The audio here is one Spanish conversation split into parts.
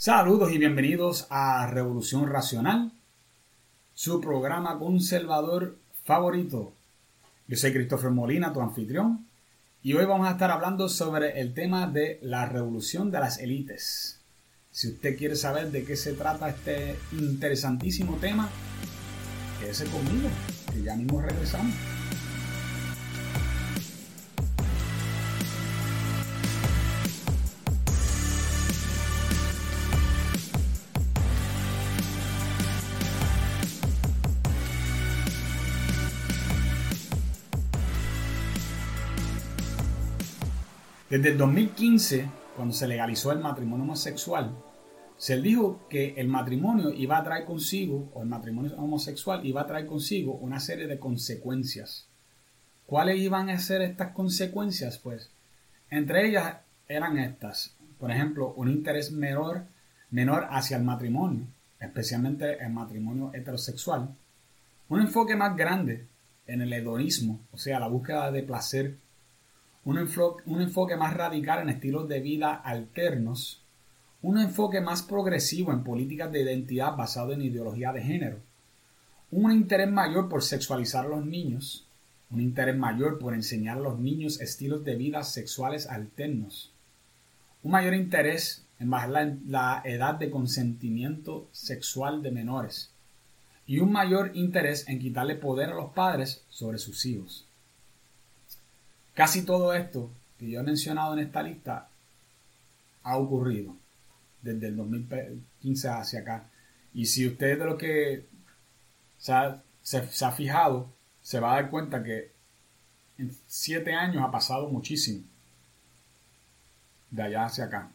Saludos y bienvenidos a Revolución Racional, su programa conservador favorito. Yo soy Christopher Molina, tu anfitrión, y hoy vamos a estar hablando sobre el tema de la revolución de las élites. Si usted quiere saber de qué se trata este interesantísimo tema, quédese conmigo, que ya mismo regresamos. Desde el 2015, cuando se legalizó el matrimonio homosexual, se dijo que el matrimonio iba a traer consigo, o el matrimonio homosexual iba a traer consigo una serie de consecuencias. ¿Cuáles iban a ser estas consecuencias? Pues entre ellas eran estas. Por ejemplo, un interés menor, menor hacia el matrimonio, especialmente el matrimonio heterosexual. Un enfoque más grande en el hedonismo, o sea, la búsqueda de placer un enfoque, más radical en estilos de vida alternos, un enfoque más progresivo en políticas de identidad basado en ideología de género, un interés mayor por sexualizar a los niños, un interés mayor por enseñar a los niños estilos de vida sexuales alternos, un mayor interés en bajar la edad de consentimiento sexual de menores y un mayor interés en quitarle poder a los padres sobre sus hijos. Casi todo esto que yo he mencionado en esta lista ha ocurrido desde el 2015 hacia acá. Y si usted de lo que se ha, fijado, se va a dar cuenta que en siete años ha pasado muchísimo de allá hacia acá.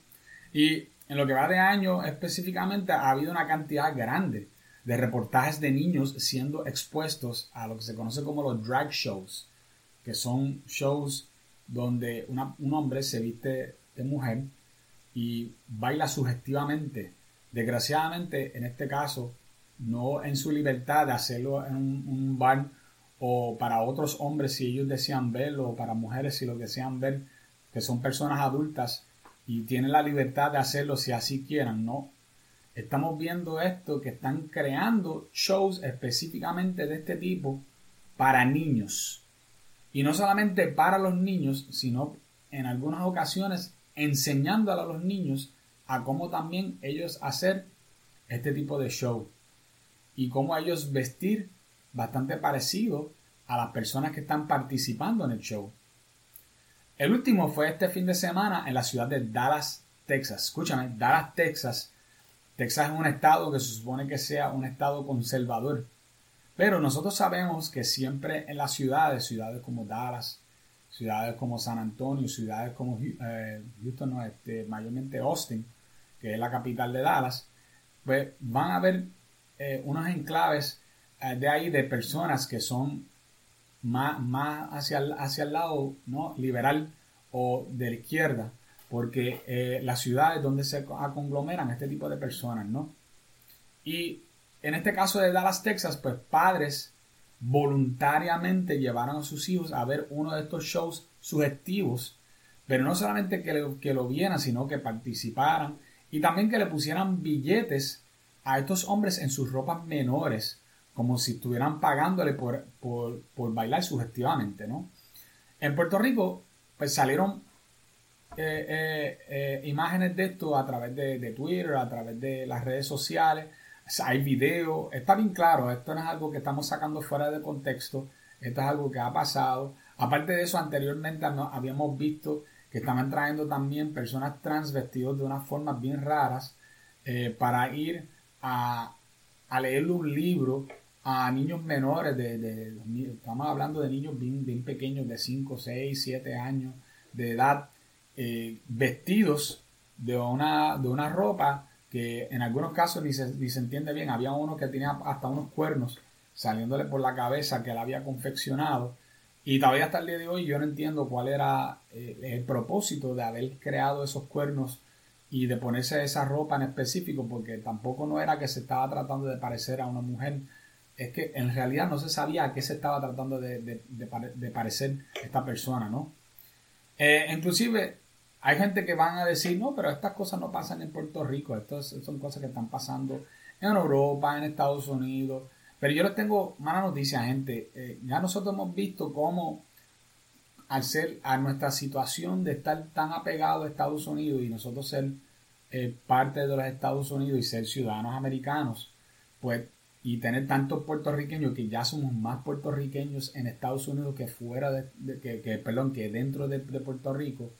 Y en lo que va de año específicamente ha habido una cantidad grande de reportajes de niños siendo expuestos a lo que se conoce como los drag shows, que son shows donde un hombre se viste de mujer y baila sugestivamente. Desgraciadamente, en este caso, no en su libertad de hacerlo en un, bar o para otros hombres si ellos desean verlo o para mujeres si lo desean ver, que son personas adultas y tienen la libertad de hacerlo si así quieran, no. Estamos viendo esto que están creando shows específicamente de este tipo para niños. Y no solamente para los niños, sino en algunas ocasiones enseñándole a los niños a cómo también ellos hacer este tipo de show. Y cómo ellos vestir bastante parecido a las personas que están participando en el show. El último fue este fin de semana en la ciudad de Dallas, Texas. Escúchame, Dallas, Texas. Texas es un estado que se supone que sea un estado conservador. Pero nosotros sabemos que siempre en las ciudades, ciudades como Dallas, ciudades como San Antonio, ciudades como eh, Houston, no, este, mayormente Austin, que es la capital de Dallas, pues van a haber eh, unos enclaves eh, de ahí de personas que son más, más hacia, el, hacia el lado ¿no? liberal o de la izquierda, porque las ciudades donde se conglomeran este tipo de personas, ¿no? Y en este caso de Dallas, Texas, pues padres voluntariamente llevaron a sus hijos a ver uno de estos shows sugestivos, pero no solamente que, lo, que lo vieran, sino que participaran y también que le pusieran billetes a estos hombres en sus ropas menores, como si estuvieran pagándole por, por, bailar sugestivamente, ¿no? En Puerto Rico, pues salieron eh, eh, eh, imágenes de esto a través de, de Twitter, a través de las redes sociales, hay video, está bien claro, esto no es algo que estamos sacando fuera de contexto, esto es algo que ha pasado. Aparte de eso, anteriormente habíamos visto que estaban trayendo también personas trans vestidos de unas formas bien raras eh, para ir a, a leerle un libro a niños menores, de, estamos hablando de niños bien, bien, pequeños, de 5, 6, 7 años de edad, eh, vestidos de una, de una ropa que en algunos casos ni se, ni se entiende bien. Había uno que tenía hasta unos cuernos saliéndole por la cabeza que él había confeccionado. Y todavía hasta el día de hoy yo no entiendo cuál era eh, el propósito de haber creado esos cuernos y de ponerse esa ropa en específico, porque tampoco no era que se estaba tratando de parecer a una mujer, es que en realidad no se sabía a qué se estaba tratando de, parecer esta persona, ¿no? Eh, inclusive hay gente que van a decir, no, pero estas cosas no pasan en Puerto Rico, estas son cosas que están pasando en Europa, en Estados Unidos. Pero yo les tengo mala noticia, gente. Eh, ya nosotros hemos visto cómo al ser a nuestra situación de estar tan apegado a Estados Unidos y nosotros ser eh, parte de los Estados Unidos y ser ciudadanos americanos, pues y tener tantos puertorriqueños que ya somos más puertorriqueños en Estados Unidos que fuera de, que, perdón que dentro de, Puerto Rico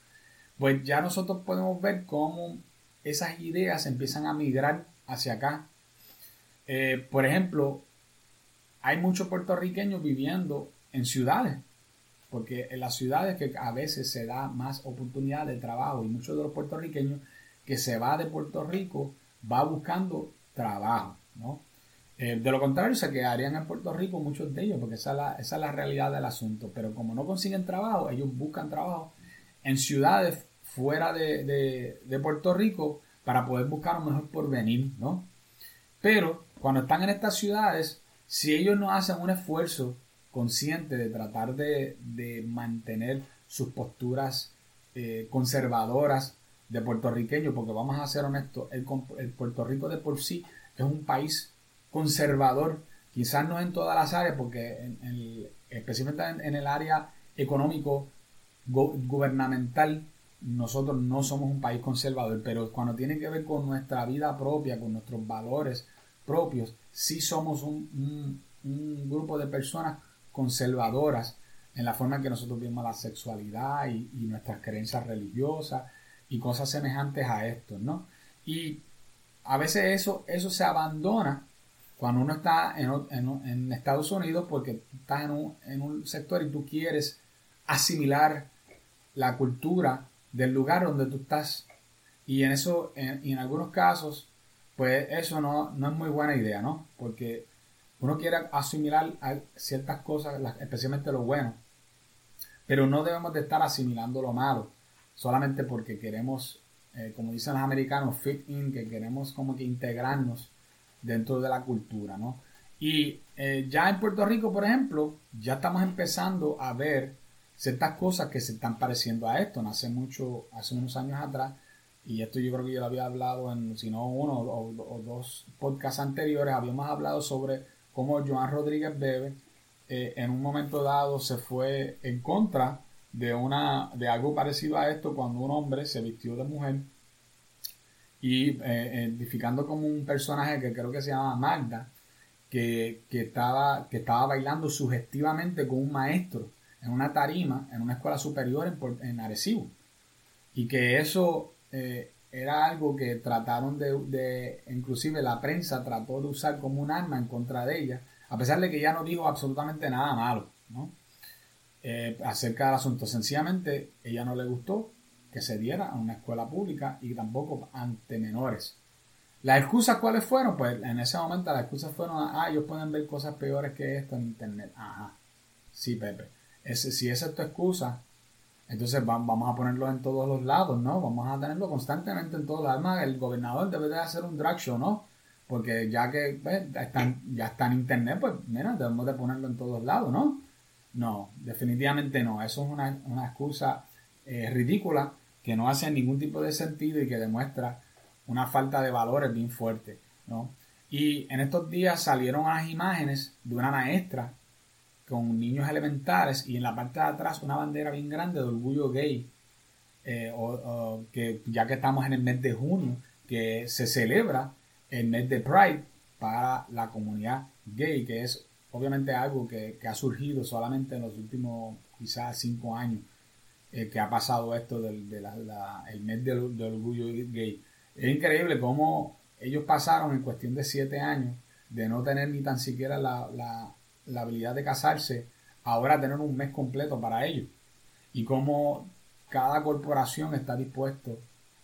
pues ya nosotros podemos ver cómo esas ideas empiezan a migrar hacia acá eh, por ejemplo hay muchos puertorriqueños viviendo en ciudades porque en las ciudades que a veces se da más oportunidad de trabajo y muchos de los puertorriqueños que se va de Puerto Rico va buscando trabajo, ¿no? Eh, de lo contrario, se quedarían en Puerto Rico muchos de ellos, porque esa es, la, esa es la realidad del asunto. Pero como no consiguen trabajo, ellos buscan trabajo en ciudades fuera de, Puerto Rico para poder buscar un mejor porvenir, ¿no? Pero cuando están en estas ciudades, si ellos no hacen un esfuerzo consciente de tratar de, mantener sus posturas eh, conservadoras de puertorriqueños, porque vamos a ser honestos, el, Puerto Rico de por sí es un país conservador, quizás no en todas las áreas, porque en, especialmente en, el área económico gubernamental, nosotros no somos un país conservador, pero cuando tiene que ver con nuestra vida propia, con nuestros valores propios, sí somos un, grupo de personas conservadoras en la forma en que nosotros vemos la sexualidad y, nuestras creencias religiosas y cosas semejantes a esto, ¿no? Y a veces eso, eso se abandona cuando uno está en, Estados Unidos, porque estás en un, sector y tú quieres asimilar la cultura del lugar donde tú estás. Y en eso, en, en algunos casos, pues eso no, no, es muy buena idea, ¿no? Porque uno quiere asimilar ciertas cosas, especialmente lo bueno, pero no debemos de estar asimilando lo malo, solamente porque queremos, eh, como dicen los americanos, fit in, que queremos como que integrarnos dentro de la cultura, ¿no? Y eh, ya en Puerto Rico, por ejemplo, ya estamos empezando a ver ciertas cosas que se están pareciendo a esto. Hace mucho, hace unos años atrás, y esto yo creo que yo lo había hablado en, si no uno o, dos podcasts anteriores, habíamos hablado sobre cómo Joan Rodríguez Bebe eh, en un momento dado se fue en contra de una de algo parecido a esto cuando un hombre se vistió de mujer y eh, identificando como un personaje que creo que se llama Magda, que, estaba, que estaba bailando sugestivamente con un maestro en una tarima en una escuela superior en, en Arecibo. Y que eso eh, era algo que trataron de, inclusive la prensa trató de usar como un arma en contra de ella, a pesar de que ella no dijo absolutamente nada malo, ¿no? Eh, acerca del asunto. Sencillamente, ella no le gustó que se diera a una escuela pública y tampoco ante menores. ¿Las excusas cuáles fueron? Pues en ese momento las excusas fueron, ah, ellos pueden ver cosas peores que esto en internet. Ajá. Sí, Pepe. Ese, si esa es tu excusa, entonces vamos a ponerlo en todos los lados, ¿no? Vamos a tenerlo constantemente en todos lados. Además, el gobernador debe de hacer un drag show, ¿no? Porque ya que pues, ya está en internet, pues mira, debemos de ponerlo en todos lados, ¿no? No, definitivamente no. Eso es una, una excusa eh, ridícula que no hace ningún tipo de sentido y que demuestra una falta de valores bien fuerte, ¿no? Y en estos días salieron las imágenes de una maestra con niños elementales y en la parte de atrás una bandera bien grande de orgullo gay, eh, que ya que estamos en el mes de junio, que se celebra el mes de Pride para la comunidad gay, que es obviamente algo que, que ha surgido solamente en los últimos quizás cinco años eh, que ha pasado esto del de el mes del, orgullo gay. Es increíble cómo ellos pasaron en cuestión de siete años de no tener ni tan siquiera la, habilidad de casarse, ahora tener un mes completo para ellos. Y cómo cada corporación está dispuesto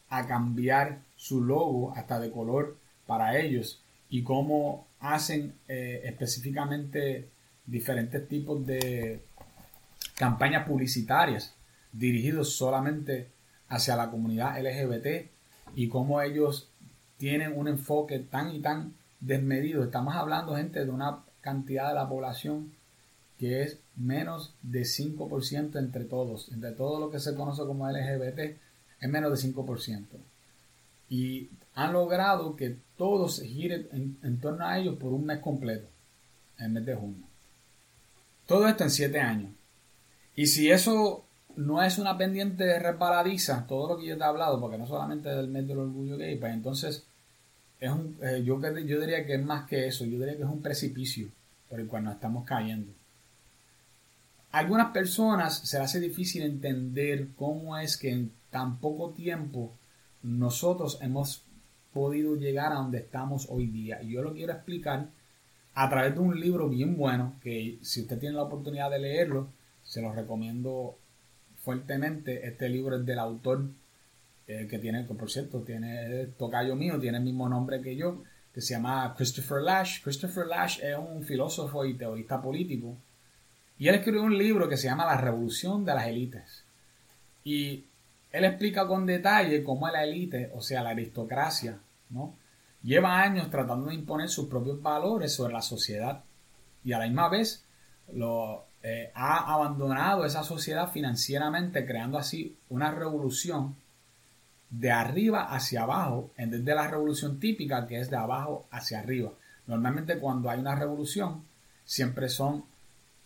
a cambiar su logo hasta de color para ellos y cómo hacen eh, específicamente diferentes tipos de campañas publicitarias dirigidos solamente hacia la comunidad LGBT y cómo ellos tienen un enfoque tan y tan desmedido. Estamos hablando, gente, de una cantidad de la población que es menos de 5% entre todos. Entre todo lo que se conoce como LGBT, es menos de 5%. Y han logrado que todo se gire en, torno a ellos por un mes completo, en el mes de junio. Todo esto en 7 años. Y si eso no es una pendiente resbaladiza, todo lo que yo te he hablado, porque no solamente del mes del orgullo gay, pues entonces es un, eh, yo, yo diría que es más que eso, yo diría que es un precipicio por el cual nos estamos cayendo. A algunas personas se hace difícil entender cómo es que en tan poco tiempo nosotros hemos podido llegar a donde estamos hoy día. Y yo lo quiero explicar a través de un libro bien bueno, que si usted tiene la oportunidad de leerlo, se lo recomiendo fuertemente. Este libro es del autor que tiene, por cierto, tiene tocayo mío, tiene el mismo nombre que yo, que se llama Christopher Lash. Christopher Lash es un filósofo y teorista político. Y él escribió un libro que se llama La Revolución de las Élites. Y él explica con detalle cómo la élite, o sea, la aristocracia, ¿no? lleva años tratando de imponer sus propios valores sobre la sociedad y a la misma vez lo, eh, ha abandonado esa sociedad financieramente, creando así una revolución de arriba hacia abajo, en vez de la revolución típica que es de abajo hacia arriba. Normalmente cuando hay una revolución, siempre son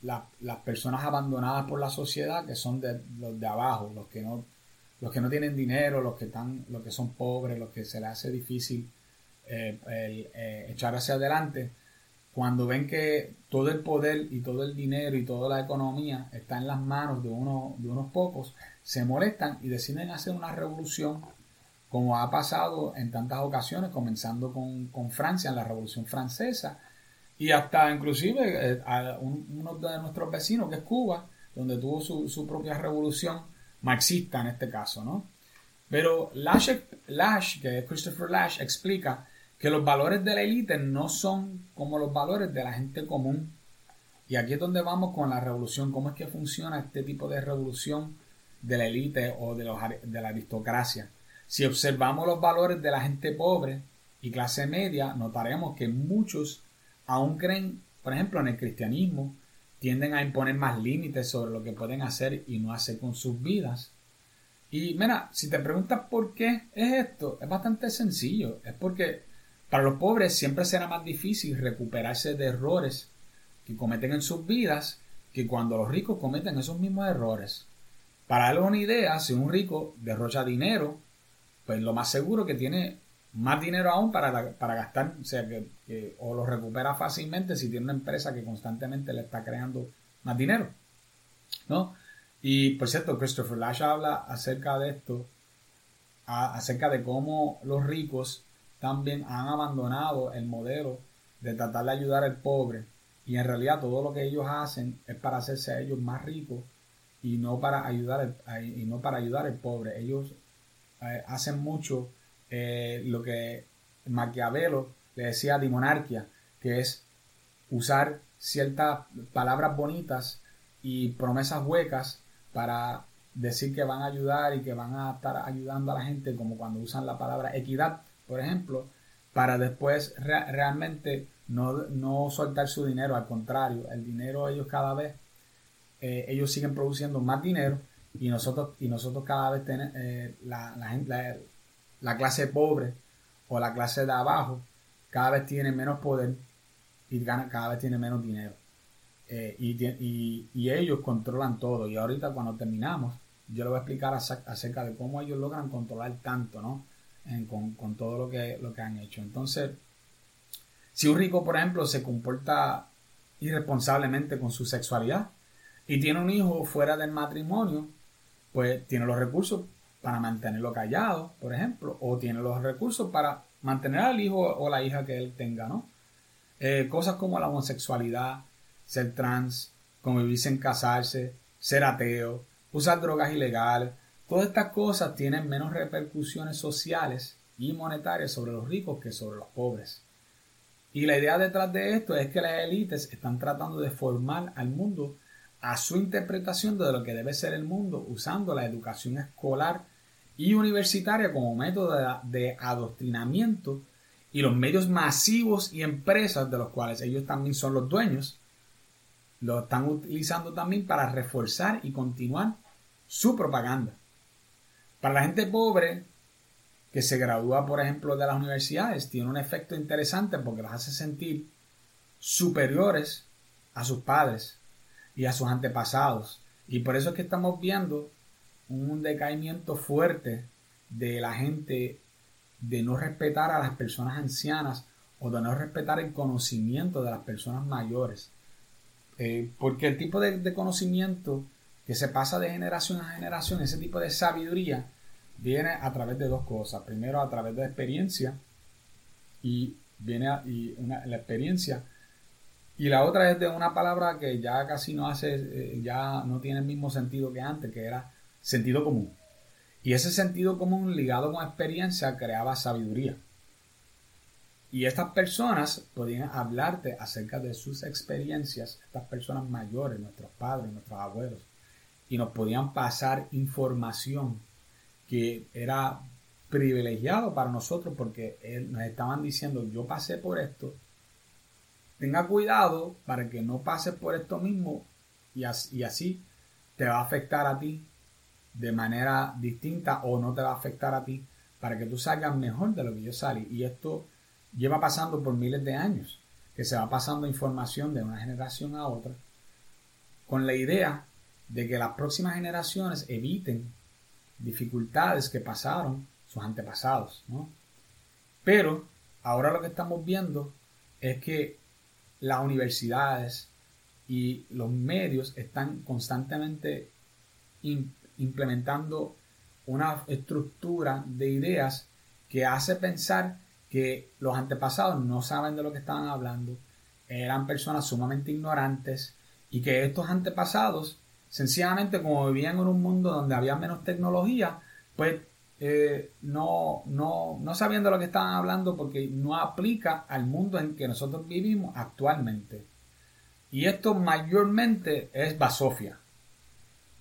las personas abandonadas por la sociedad que son de los de abajo, los que no los que no tienen dinero, los que están, los que son pobres, los que se les hace difícil eh, eh, echar hacia adelante, cuando ven que todo el poder y todo el dinero y toda la economía está en las manos de, uno, de unos pocos, se molestan y deciden hacer una revolución, como ha pasado en tantas ocasiones, comenzando con, Francia, en la Revolución Francesa, y hasta inclusive eh, uno de nuestros vecinos, que es Cuba, donde tuvo su, su propia revolución marxista en este caso, ¿no? Pero Lash, Lash, que es Christopher Lash, explica que los valores de la élite no son como los valores de la gente común. Y aquí es donde vamos con la revolución, cómo es que funciona este tipo de revolución de la élite o de, los, de la aristocracia. Si observamos los valores de la gente pobre y clase media, notaremos que muchos aún creen, por ejemplo, en el cristianismo, tienden a imponer más límites sobre lo que pueden hacer y no hacer con sus vidas. Y mira, si te preguntas por qué es esto, es bastante sencillo. Es porque para los pobres siempre será más difícil recuperarse de errores que cometen en sus vidas que cuando los ricos cometen esos mismos errores. Para darles una idea, si un rico derrocha dinero, pues lo más seguro que tiene más dinero aún para, para gastar, o sea, que, o lo recupera fácilmente si tiene una empresa que constantemente le está creando más dinero, ¿no? Y por cierto, Christopher Lash habla acerca de esto, acerca de cómo los ricos también han abandonado el modelo de tratar de ayudar al pobre y en realidad todo lo que ellos hacen es para hacerse a ellos más ricos y no para ayudar y no para ayudar al pobre. Ellos eh, hacen mucho eh, lo que Maquiavelo le decía de monarquía, que es usar ciertas palabras bonitas y promesas huecas para decir que van a ayudar y que van a estar ayudando a la gente, como cuando usan la palabra equidad, por ejemplo, para después realmente no, soltar su dinero, al contrario, el dinero ellos cada vez, eh, ellos siguen produciendo más dinero y nosotros, y nosotros cada vez tenemos, eh, la, la, clase pobre o la clase de abajo cada vez tiene menos poder y cada vez tiene menos dinero. Eh, y, ellos controlan todo. Y ahorita cuando terminamos, yo le voy a explicar acerca de cómo ellos logran controlar tanto, ¿no? con, todo lo que, lo que han hecho. Entonces, si un rico, por ejemplo, se comporta irresponsablemente con su sexualidad y tiene un hijo fuera del matrimonio, pues tiene los recursos para mantenerlo callado, por ejemplo, o tiene los recursos para mantener al hijo o la hija que él tenga, ¿no? Eh, cosas como la homosexualidad, ser trans, convivir sin casarse, ser ateo, usar drogas ilegales, todas estas cosas tienen menos repercusiones sociales y monetarias sobre los ricos que sobre los pobres. Y la idea detrás de esto es que las élites están tratando de formar al mundo a su interpretación de lo que debe ser el mundo usando la educación escolar y universitaria como método de, adoctrinamiento y los medios masivos y empresas de los cuales ellos también son los dueños, lo están utilizando también para reforzar y continuar su propaganda. Para la gente pobre que se gradúa, por ejemplo, de las universidades, tiene un efecto interesante porque los hace sentir superiores a sus padres y a sus antepasados. Y por eso es que estamos viendo un decaimiento fuerte de la gente de no respetar a las personas ancianas o de no respetar el conocimiento de las personas mayores. Eh, porque el tipo de, conocimiento que se pasa de generación a generación, ese tipo de sabiduría, viene a través de dos cosas. Primero, a través de experiencia, y viene la experiencia, y la otra es de una palabra que ya casi no hace, eh, ya no tiene el mismo sentido que antes, que era sentido común. Y ese sentido común ligado con experiencia creaba sabiduría. Y estas personas podían hablarte acerca de sus experiencias, estas personas mayores, nuestros padres, nuestros abuelos, y nos podían pasar información que era privilegiado para nosotros porque nos estaban diciendo, yo pasé por esto, tenga cuidado para que no pases por esto mismo y así, te va a afectar a ti de manera distinta o no te va a afectar a ti para que tú salgas mejor de lo que yo salí. Y esto lleva pasando por miles de años, que se va pasando información de una generación a otra, con la idea de que las próximas generaciones eviten dificultades que pasaron sus antepasados. Pero ahora lo que estamos viendo es que las universidades y los medios están constantemente implementando una estructura de ideas que hace pensar que los antepasados no saben de lo que estaban hablando, eran personas sumamente ignorantes y que estos antepasados, sencillamente como vivían en un mundo donde había menos tecnología, pues eh, no, no, no sabían de lo que estaban hablando porque no aplica al mundo en que nosotros vivimos actualmente. Y esto mayormente es basofia.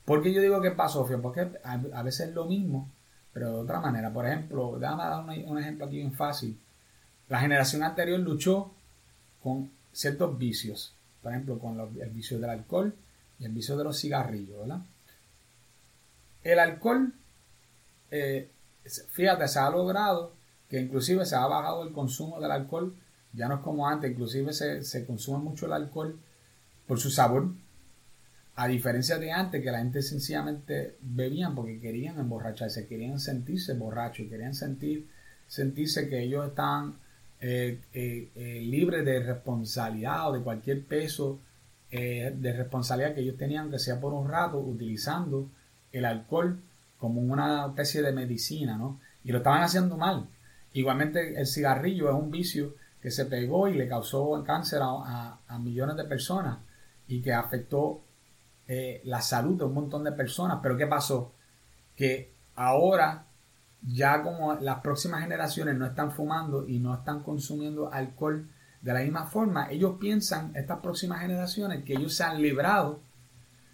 ¿Por qué yo digo que es basofia? Porque a, veces es lo mismo, pero de otra manera. Por ejemplo, déjame dar un, ejemplo aquí bien fácil. La generación anterior luchó con ciertos vicios. Por ejemplo, con el vicio del alcohol y el vicio de los cigarrillos, ¿verdad? El alcohol, eh, fíjate, se ha logrado que inclusive se ha bajado el consumo del alcohol. Ya no es como antes, inclusive se, se consume mucho el alcohol por su sabor, a diferencia de antes, que la gente sencillamente bebían porque querían emborracharse, querían sentirse borrachos, querían sentir, sentirse que ellos estaban eh, eh, eh, libres de responsabilidad o de cualquier peso de responsabilidad que ellos tenían, que sea por un rato, utilizando el alcohol como una especie de medicina, ¿no? Y lo estaban haciendo mal. Igualmente el cigarrillo es un vicio que se pegó y le causó cáncer a millones de personas y que afectó eh, la salud de un montón de personas. Pero ¿qué pasó? Que ahora ya como las próximas generaciones no están fumando y no están consumiendo alcohol de la misma forma, ellos piensan, estas próximas generaciones, que ellos se han librado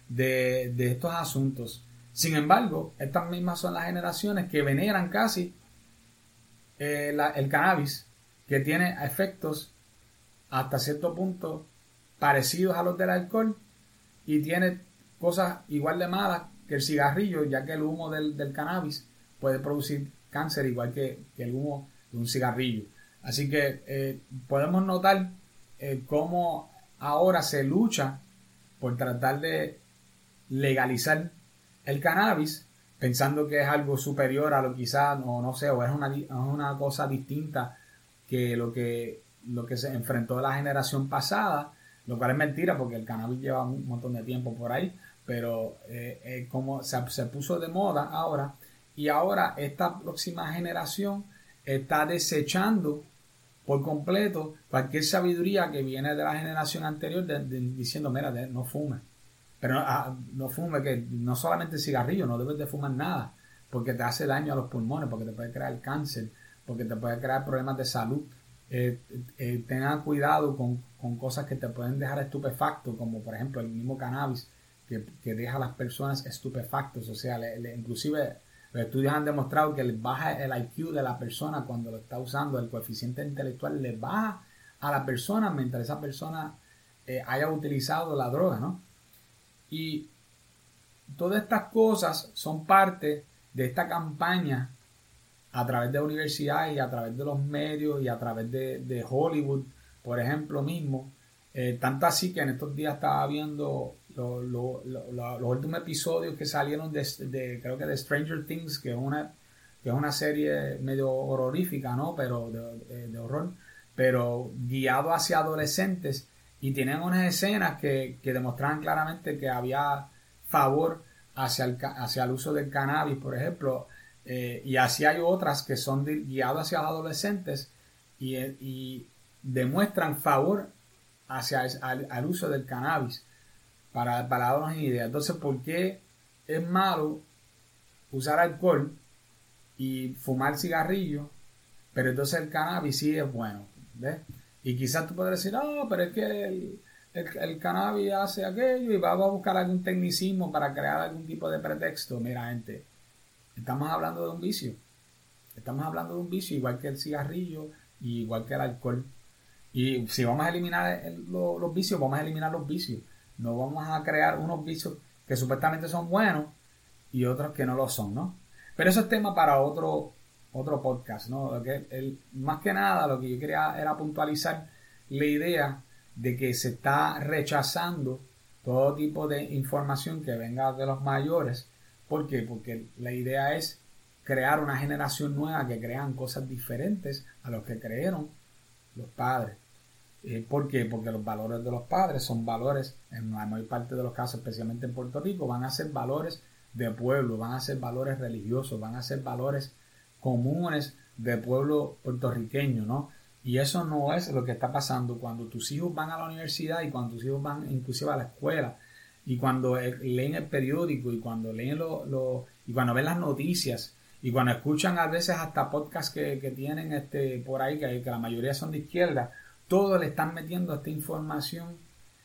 de, estos asuntos. Sin embargo, estas mismas son las generaciones que veneran casi eh, el cannabis, que tiene efectos hasta cierto punto parecidos a los del alcohol y tiene cosas igual de malas que el cigarrillo, ya que el humo del, cannabis puede producir cáncer igual que, el humo de un cigarrillo. Así que eh, podemos notar eh, cómo ahora se lucha por tratar de legalizar el cannabis, pensando que es algo superior a lo quizás, o no sé, o es una, es una cosa distinta que lo que lo que se enfrentó la generación pasada, lo cual es mentira porque el cannabis lleva un montón de tiempo por ahí, pero eh, eh, como se, puso de moda ahora y ahora esta próxima generación está desechando por completo cualquier sabiduría que viene de la generación anterior diciendo, mira, no fume. Pero ah, no fume, que no solamente cigarrillo, no debes de fumar nada, porque te hace daño a los pulmones, porque te puede crear cáncer, porque te puede crear problemas de salud. Eh, tengan cuidado con, con, cosas que te pueden dejar estupefacto, como por ejemplo el mismo cannabis, que, deja a las personas estupefactos, o sea, inclusive los estudios han demostrado que les baja el IQ de la persona cuando lo está usando, el coeficiente intelectual le baja a la persona mientras esa persona eh, haya utilizado la droga, ¿no? Y todas estas cosas son parte de esta campaña a través de universidades y a través de los medios y a través de, Hollywood, por ejemplo, mismo. Eh, tanto así que en estos días estaba viendo los últimos episodios que salieron de, creo que de Stranger Things, que es una, que es una serie medio horrorífica, ¿no? Pero de, horror, pero guiado hacia adolescentes y tienen unas escenas que, que demostraban claramente que había favor hacia el, hacia el uso del cannabis, por ejemplo, eh, y así hay otras que son guiadas hacia adolescentes y, y, demuestran favor hacia el, al uso del cannabis para, para darnos una idea. Entonces, ¿por qué es malo usar alcohol y fumar cigarrillo? Pero entonces el cannabis sí es bueno. ¿ves? Y quizás tú puedes decir, ah, pero es que el, el, cannabis hace aquello y va a buscar algún tecnicismo para crear algún tipo de pretexto. Mira, gente, estamos hablando de un vicio. Estamos hablando de un vicio igual que el cigarrillo y igual que el alcohol. Y si vamos a eliminar los vicios, vamos a eliminar los vicios. No vamos a crear unos vicios que supuestamente son buenos y otros que no lo son, ¿no? Pero eso es tema para otro, otro podcast, ¿no? que el, más que nada lo que yo quería era puntualizar la idea de que se está rechazando todo tipo de información que venga de los mayores. ¿Por qué? Porque la idea es crear una generación nueva que crean cosas diferentes a los que creyeron los padres. Eh, ¿Por qué? Porque los valores de los padres son valores, en la mayor parte de los casos, especialmente en Puerto Rico, van a ser valores de pueblo, van a ser valores religiosos, van a ser valores comunes de pueblo puertorriqueño, ¿no? Y eso no es lo que está pasando cuando tus hijos van a la universidad y cuando tus hijos van inclusive a la escuela y cuando eh, leen el periódico y cuando leen lo, y cuando ven las noticias y cuando escuchan a veces hasta podcasts que, tienen este por ahí que, que la mayoría son de izquierda todo le están metiendo esta información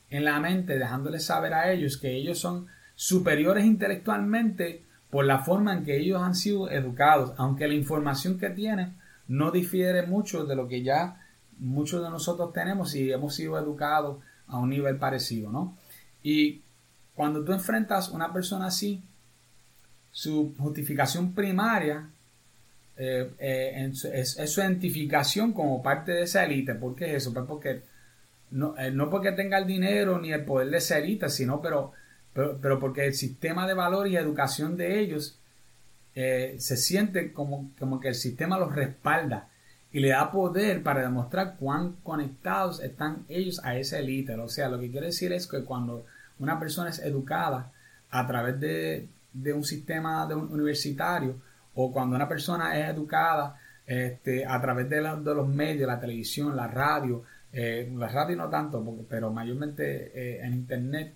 en la mente dejándoles saber a ellos que ellos son superiores intelectualmente por la forma en que ellos han sido educados aunque la información que tienen no difiere mucho de lo que ya muchos de nosotros tenemos y hemos sido educados a un nivel parecido, ¿no? Y cuando tú enfrentas a una persona así, su justificación primaria eh, eh, es, su identificación como parte de esa élite. ¿Por qué es eso? Pues porque no, eh, no porque tenga el dinero ni el poder de esa élite, sino pero, pero, porque el sistema de valor y educación de ellos eh, se siente como, como que el sistema los respalda y le da poder para demostrar cuán conectados están ellos a ese élite. O sea, lo que quiere decir es que cuando una persona es educada a través de, un sistema universitario o cuando una persona es educada este, a través de, los medios, la televisión, la radio, eh, la radio no tanto, pero mayormente eh, en internet,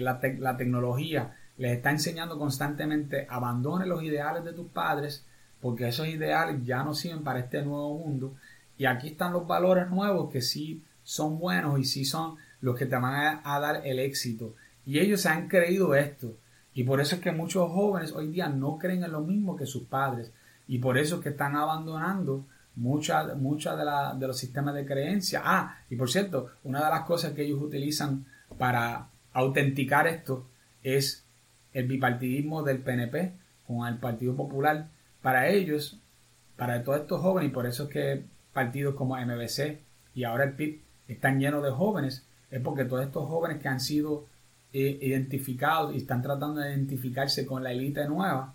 la, la tecnología, les está enseñando constantemente abandone los ideales de tus padres porque esos ideales ya no sirven para este nuevo mundo. Y aquí están los valores nuevos que sí son buenos y sí son los que te van a, dar el éxito. Y ellos se han creído esto. Y por eso es que muchos jóvenes hoy día no creen en lo mismo que sus padres. Y por eso es que están abandonando muchas mucha de, de los sistemas de creencia. Ah, y por cierto, una de las cosas que ellos utilizan para autenticar esto es el bipartidismo del PNP con el Partido Popular, para ellos, para todos estos jóvenes, y por eso es que partidos como MBC y ahora el PIB están llenos de jóvenes, es porque todos estos jóvenes que han sido eh, identificados y están tratando de identificarse con la élite nueva,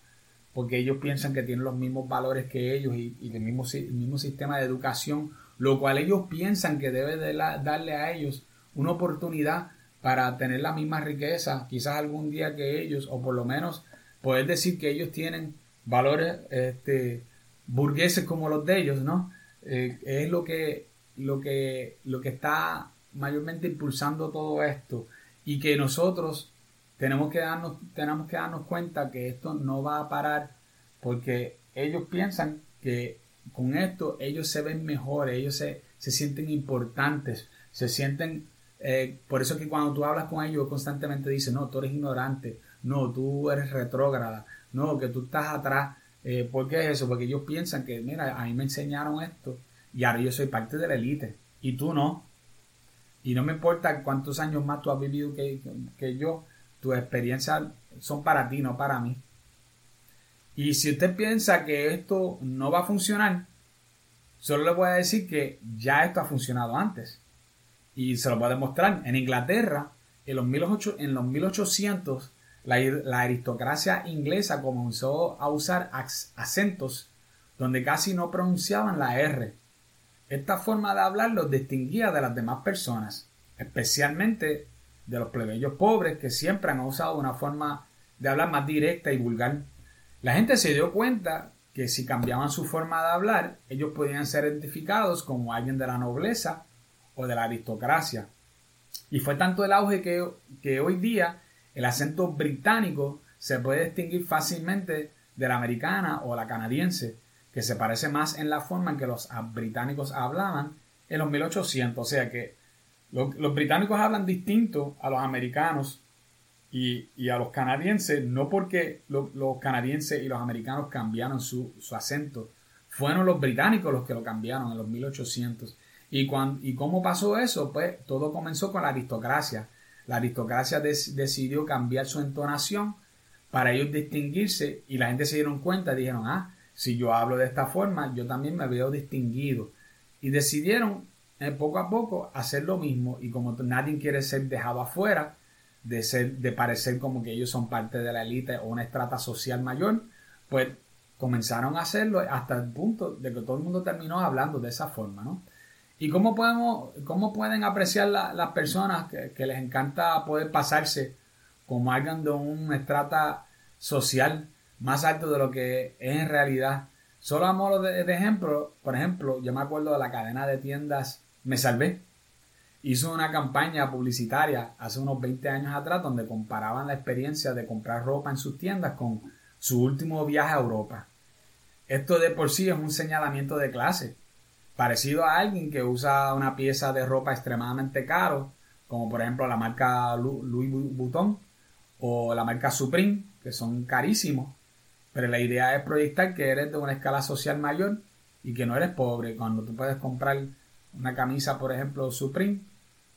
porque ellos piensan que tienen los mismos valores que ellos y, el, mismo, mismo sistema de educación, lo cual ellos piensan que debe de darle a ellos una oportunidad para tener la misma riqueza, quizás algún día que ellos, o por lo menos poder decir que ellos tienen valores este, burgueses como los de ellos, ¿no? Eh, es lo que, lo, que, lo que está mayormente impulsando todo esto y que nosotros tenemos que darnos, tenemos que darnos cuenta que esto no va a parar porque ellos piensan que con esto ellos se ven mejor, ellos se, se sienten importantes, se sienten eh, por eso que cuando tú hablas con ellos constantemente dicen, no, tú eres ignorante, no, tú eres retrógrada, no, que tú estás atrás. Eh, ¿Por qué es eso? Porque ellos piensan que, mira, a mí me enseñaron esto y ahora yo soy parte de la élite y tú no. Y no me importa cuántos años más tú has vivido que, que yo, tus experiencias son para ti, no para mí. Y si usted piensa que esto no va a funcionar, solo le voy a decir que ya esto ha funcionado antes. Y se lo voy a demostrar. En Inglaterra, en los, 1800, en los 1800, la, la aristocracia inglesa comenzó a usar acentos donde casi no pronunciaban la R. Esta forma de hablar los distinguía de las demás personas, especialmente de los plebeyos pobres que siempre han usado una forma de hablar más directa y vulgar. La gente se dio cuenta que si cambiaban su forma de hablar, ellos podían ser identificados como alguien de la nobleza o de la aristocracia. Y fue tanto el auge que, que hoy día el acento británico se puede distinguir fácilmente de la americana o la canadiense, que se parece más en la forma en que los británicos hablaban en los 1800. O sea que los, británicos hablan distinto a los americanos y, a los canadienses, no porque los canadienses y los americanos cambiaron su, acento, fueron los británicos los que lo cambiaron en los 1800. ¿Y, ¿Y cómo pasó eso? Pues todo comenzó con la aristocracia. La aristocracia decidió cambiar su entonación para ellos distinguirse y la gente se dieron cuenta dijeron, ah, si yo hablo de esta forma, yo también me veo distinguido. Y decidieron eh, poco a poco hacer lo mismo y como nadie quiere ser dejado afuera, de, ser, de parecer como que ellos son parte de la élite o una estrata social mayor, pues comenzaron a hacerlo hasta el punto de que todo el mundo terminó hablando de esa forma, ¿no? ¿Y cómo, podemos, cómo pueden apreciar las personas que, les encanta poder pasarse como alguien de un estrata social más alto de lo que es en realidad? Solo a modo de, ejemplo, por ejemplo, yo me acuerdo de la cadena de tiendas Me Salvé. Hizo una campaña publicitaria hace unos 20 años atrás donde comparaban la experiencia de comprar ropa en sus tiendas con su último viaje a Europa. Esto de por sí es un señalamiento de clase parecido a alguien que usa una pieza de ropa extremadamente caro, como por ejemplo la marca Louis Vuitton o la marca Supreme, que son carísimos, pero la idea es proyectar que eres de una escala social mayor y que no eres pobre. Cuando tú puedes comprar una camisa, por ejemplo, Supreme,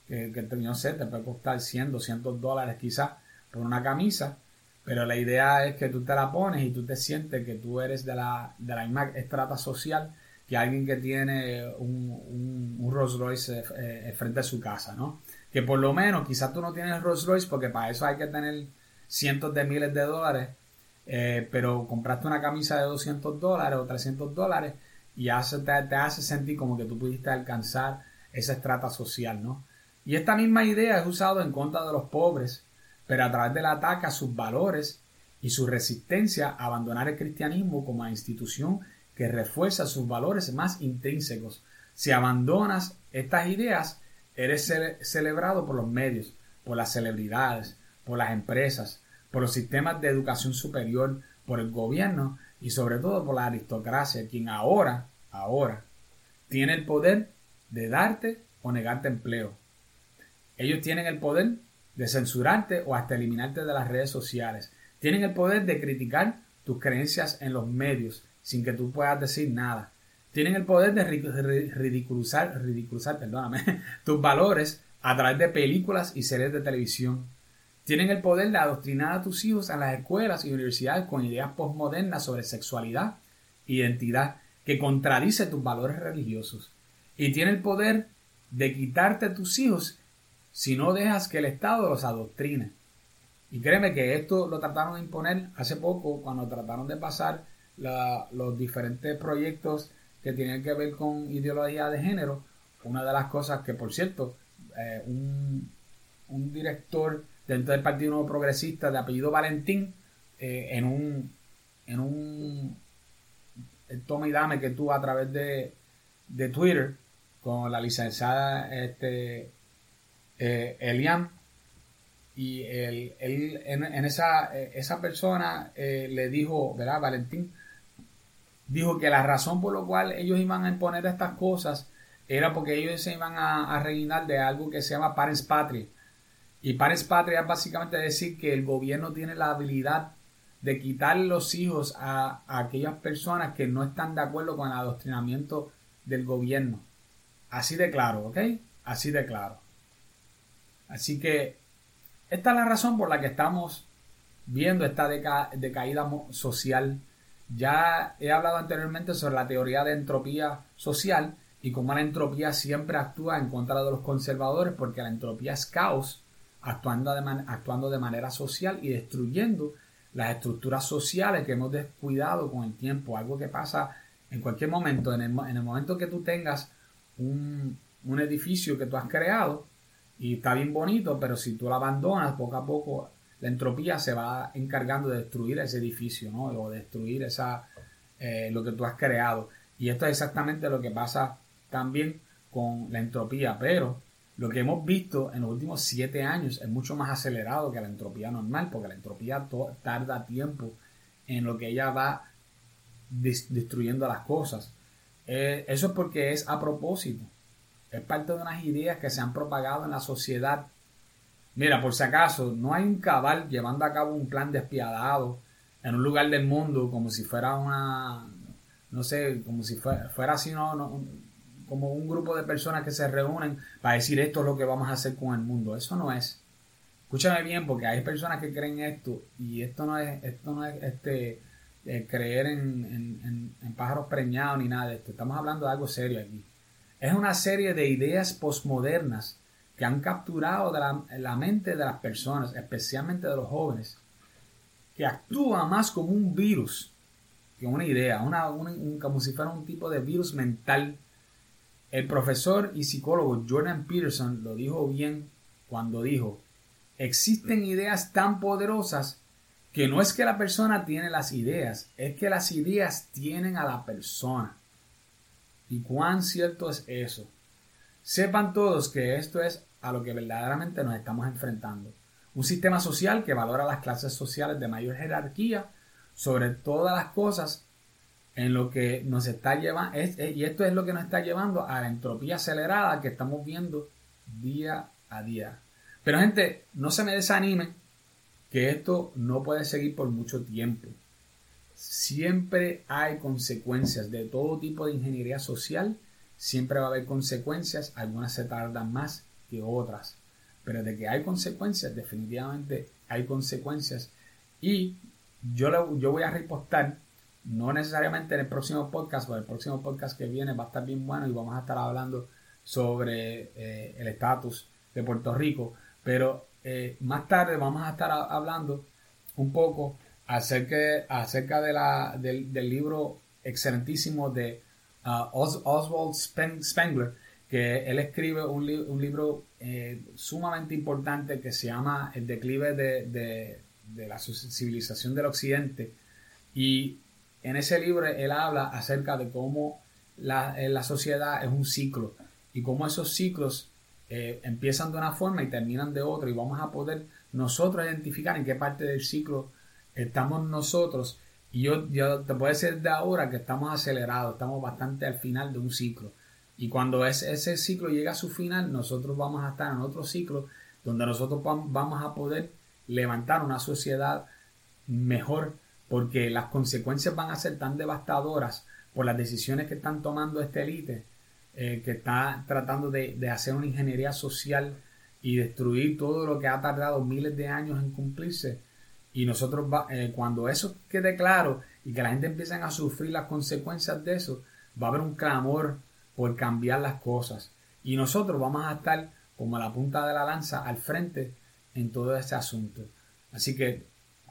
que, que no sé, te puede costar 100, 200 dólares quizás por una camisa, pero la idea es que tú te la pones y tú te sientes que tú eres de la, de la misma estrata social que alguien que tiene un, un, Rolls Royce eh, eh, frente a su casa, ¿no? Que por lo menos, quizás tú no tienes Rolls Royce porque para eso hay que tener cientos de miles de dólares, eh, pero compraste una camisa de 200 dólares o 300 dólares y hace, te, te, hace sentir como que tú pudiste alcanzar esa estrata social, ¿no? Y esta misma idea es usada en contra de los pobres, pero a través del ataque a sus valores y su resistencia a abandonar el cristianismo como institución que refuerza sus valores más intrínsecos. Si abandonas estas ideas, eres celebrado por los medios, por las celebridades, por las empresas, por los sistemas de educación superior, por el gobierno y sobre todo por la aristocracia, quien ahora, ahora, tiene el poder de darte o negarte empleo. Ellos tienen el poder de censurarte o hasta eliminarte de las redes sociales. Tienen el poder de criticar tus creencias en los medios sin que tú puedas decir nada. Tienen el poder de ridiculizar, ridiculizar tus valores a través de películas y series de televisión. Tienen el poder de adoctrinar a tus hijos en las escuelas y universidades con ideas postmodernas sobre sexualidad, identidad, que contradice tus valores religiosos. Y tiene el poder de quitarte a tus hijos si no dejas que el Estado los adoctrine. Y créeme que esto lo trataron de imponer hace poco cuando trataron de pasar los diferentes proyectos que tienen que ver con ideología de género. Una de las cosas que, por cierto, eh, un, director dentro del Partido Nuevo Progresista de apellido Valentín, eh, en un en un toma y dame que tuvo a través de, de Twitter con la licenciada este, eh, Elian y él, en, esa, esa persona le dijo, ¿verdad? Valentín dijo que la razón por la cual ellos iban a imponer estas cosas era porque ellos se iban a, reinar de algo que se llama parents patria. Y parents patria es básicamente decir que el gobierno tiene la habilidad de quitar los hijos a, aquellas personas que no están de acuerdo con el adoctrinamiento del gobierno. Así de claro, ¿ok? Así de claro. Así que esta es la razón por la que estamos viendo esta decaída social Ya he hablado anteriormente sobre la teoría de entropía social y cómo la entropía siempre actúa en contra de los conservadores porque la entropía es caos actuando de, manera social y destruyendo las estructuras sociales que hemos descuidado con el tiempo, algo que pasa en cualquier momento, en el, en el momento que tú tengas un, un edificio que tú has creado y está bien bonito, pero si tú lo abandonas poco a poco, la entropía se va encargando de destruir ese edificio, ¿no? O destruir esa, eh, lo que tú has creado. Y esto es exactamente lo que pasa también con la entropía, pero lo que hemos visto en los últimos siete años es mucho más acelerado que la entropía normal, porque la entropía tarda tiempo en lo que ella va destruyendo las cosas. Eh, eso es porque es a propósito. Es parte de unas ideas que se han propagado en la sociedad. Mira, por si acaso, no hay un cabal llevando a cabo un plan despiadado en un lugar del mundo como si fuera una, no sé, como si fuera, fuera así, no, como un grupo de personas que se reúnen para decir esto es lo que vamos a hacer con el mundo. Eso no es. Escúchame bien, porque hay personas que creen esto y esto no es, esto no es este, eh, creer en, en pájaros preñados ni nada de esto. Estamos hablando de algo serio aquí. Es una serie de ideas postmodernas que han capturado la, mente de las personas, especialmente de los jóvenes, que actúa más como un virus que una idea, una, como si fuera un tipo de virus mental. El profesor y psicólogo Jordan Peterson lo dijo bien cuando dijo, existen ideas tan poderosas que no es que la persona tiene las ideas, es que las ideas tienen a la persona. ¿Y cuán cierto es eso? Sepan todos que esto es a lo que verdaderamente nos estamos enfrentando. Un sistema social que valora las clases sociales de mayor jerarquía sobre todas las cosas en lo que nos está llevando, y esto es lo que nos está llevando a la entropía acelerada que estamos viendo día a día. Pero gente, no se me desanimen que esto no puede seguir por mucho tiempo siempre hay consecuencias de todo tipo de ingeniería social, siempre va a haber consecuencias, algunas se tardan más que otras, pero de que hay consecuencias, definitivamente hay consecuencias. Y yo, yo voy a repostar, no necesariamente en el próximo podcast, pero el próximo podcast que viene va a estar bien bueno y vamos a estar hablando sobre eh, el estatus de Puerto Rico, pero eh, más tarde vamos a estar hablando un poco acerca, acerca de la, del, libro excelentísimo de Oswald Spengler, que él escribe un, libro eh, sumamente importante que se llama El declive de, la civilización del occidente. Y en ese libro él habla acerca de cómo la, la sociedad es un ciclo y cómo esos ciclos eh, empiezan de una forma y terminan de otra y vamos a poder nosotros identificar en qué parte del ciclo estamos nosotros, y yo, yo te puedo decir de ahora que estamos acelerados, estamos bastante al final de un ciclo. Y cuando ese, ese ciclo llega a su final, nosotros vamos a estar en otro ciclo donde nosotros vamos a poder levantar una sociedad mejor porque las consecuencias van a ser tan devastadoras por las decisiones que están tomando esta élite eh, que está tratando de, de, hacer una ingeniería social y destruir todo lo que ha tardado miles de años en cumplirse y nosotros, eh, cuando eso quede claro y que la gente empiece a sufrir las consecuencias de eso, va a haber un clamor por cambiar las cosas. Y nosotros vamos a estar como a la punta de la lanza al frente en todo este asunto. Así que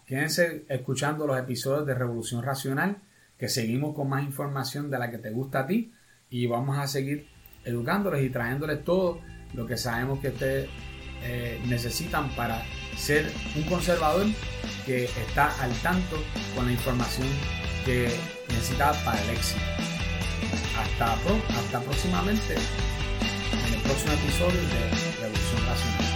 quédense escuchando los episodios de Revolución Racional, que seguimos con más información de la que te gusta a ti y vamos a seguir educándoles y trayéndoles todo lo que sabemos que ustedes eh, necesitan para ser un conservador que está al tanto con la información que necesita para el éxito. Hasta, hasta próximamente en el próximo episodio de Revolución Racional.